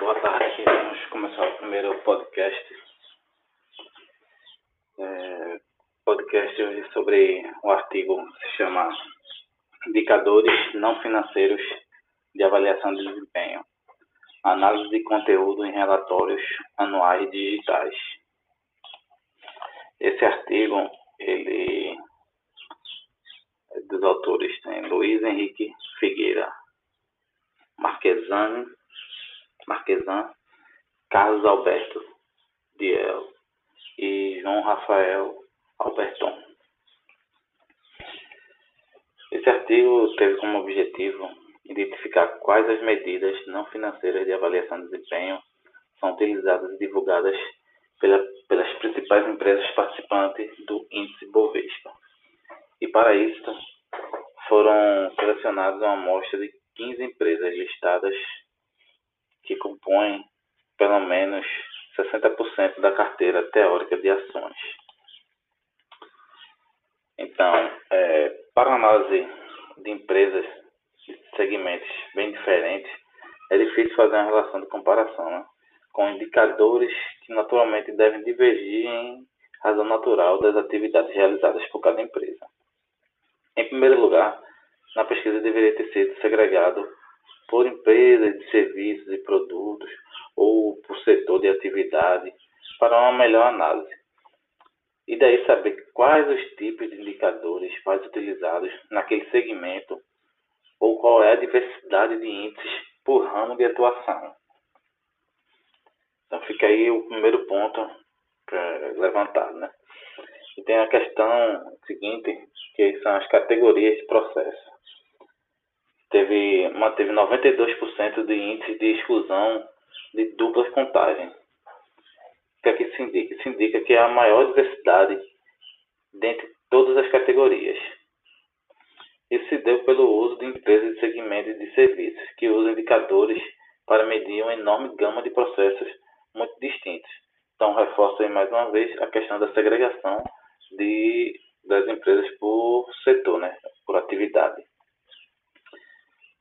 Boa tarde, vamos começar o primeiro podcast. É, podcast hoje sobre o artigo que se chama Indicadores não financeiros de avaliação de desempenho. Análise de conteúdo em relatórios anuais digitais. Esse artigo, ele é dos autores tem Luiz Henrique Figueira, Marquesani Marquesan, Carlos Alberto Diel e João Rafael Alberton. Esse artigo teve como objetivo identificar quais as medidas não financeiras de avaliação de desempenho são utilizadas e divulgadas pela, pelas principais empresas participantes do índice Bovespa. E para isso foram selecionadas uma amostra de 15 empresas listadas compõem pelo menos 60% da carteira teórica de ações. Então, é, para análise de empresas de segmentos bem diferentes, é difícil fazer uma relação de comparação né, com indicadores que naturalmente devem divergir em razão natural das atividades realizadas por cada empresa. Em primeiro lugar, na pesquisa deveria ter sido segregado por empresas de serviços e produtos ou por setor de atividade para uma melhor análise. E daí saber quais os tipos de indicadores mais utilizados naquele segmento ou qual é a diversidade de índices por ramo de atuação. Então fica aí o primeiro ponto para levantar, né? E tem a questão seguinte, que são as categorias de processo teve, manteve 92% de índice de exclusão de duplas contagens. O que é que isso indica? Isso indica que há a maior diversidade dentre todas as categorias. Isso se deu pelo uso de empresas de segmentos de serviços, que usam indicadores para medir uma enorme gama de processos muito distintos. Então, reforço aí mais uma vez a questão da segregação de, das empresas por setor, né, por atividade.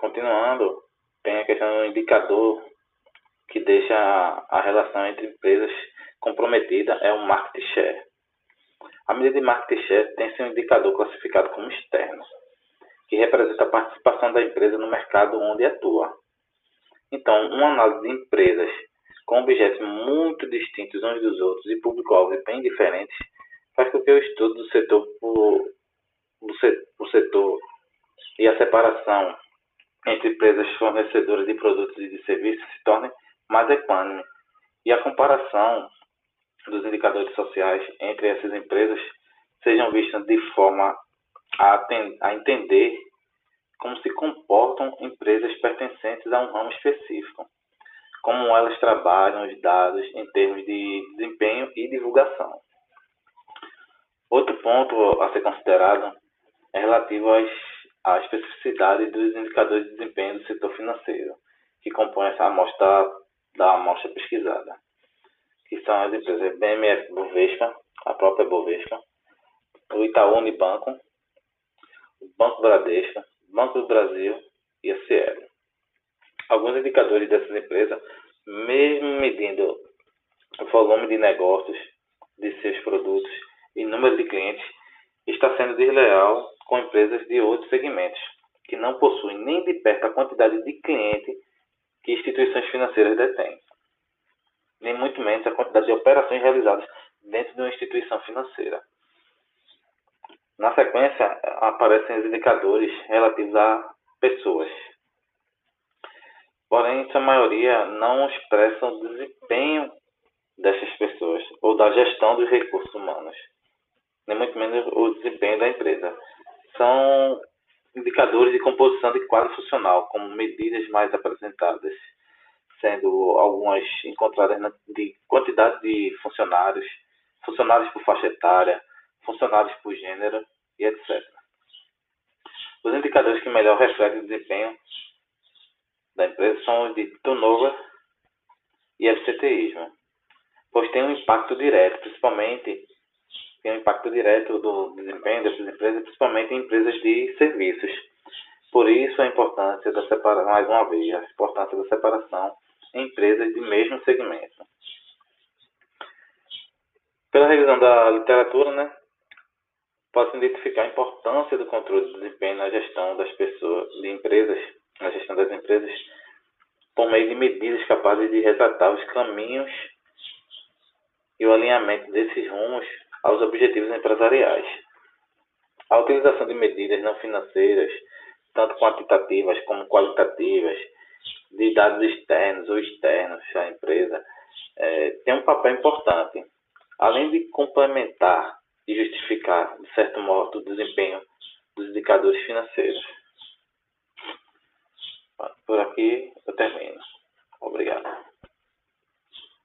Continuando, tem a questão do indicador que deixa a relação entre empresas comprometida é o market share. A medida de market share tem seu indicador classificado como externo, que representa a participação da empresa no mercado onde atua. Então, uma análise de empresas com objetos muito distintos uns dos outros e público-alvo bem diferentes faz com que o estudo do setor por, do setor, setor e a separação entre empresas fornecedoras de produtos e de serviços se torne mais equânime e a comparação dos indicadores sociais entre essas empresas sejam vistas de forma a, a entender como se comportam empresas pertencentes a um ramo específico, como elas trabalham os dados em termos de desempenho e divulgação. Outro ponto a ser considerado é relativo às a especificidade dos indicadores de desempenho do setor financeiro, que compõem essa amostra da amostra pesquisada, que são as empresas BMF Bovespa, a própria Bovespa, o Itaú Unibanco, o Banco Bradesco, Banco do Brasil e a Cielo. Alguns indicadores dessas empresas, mesmo medindo o volume de negócios de seus produtos e número de clientes, está sendo desleal com empresas de outros segmentos, que não possuem nem de perto a quantidade de cliente que instituições financeiras detêm, nem muito menos a quantidade de operações realizadas dentro de uma instituição financeira. Na sequência, aparecem os indicadores relativos a pessoas. Porém, sua maioria não expressam o desempenho dessas pessoas ou da gestão dos recursos humanos, nem muito menos o desempenho da empresa são indicadores de composição de quadro funcional, como medidas mais apresentadas, sendo algumas encontradas de quantidade de funcionários, funcionários por faixa etária, funcionários por gênero e etc. Os indicadores que melhor refletem o desempenho da empresa são os de turnover e absenteísmo, pois têm um impacto direto, principalmente tem um impacto direto do desempenho dessas empresas, principalmente em empresas de serviços. Por isso a importância da separação, mais uma vez, a importância da separação em empresas de mesmo segmento. Pela revisão da literatura, né, pode-se identificar a importância do controle de desempenho na gestão das pessoas, de empresas, na gestão das empresas, por meio de medidas capazes de retratar os caminhos e o alinhamento desses rumos aos objetivos empresariais. A utilização de medidas não financeiras, tanto quantitativas como qualitativas, de dados externos ou externos à empresa, é, tem um papel importante. Além de complementar e justificar, de certo modo, o desempenho dos indicadores financeiros. Por aqui eu termino. Obrigado.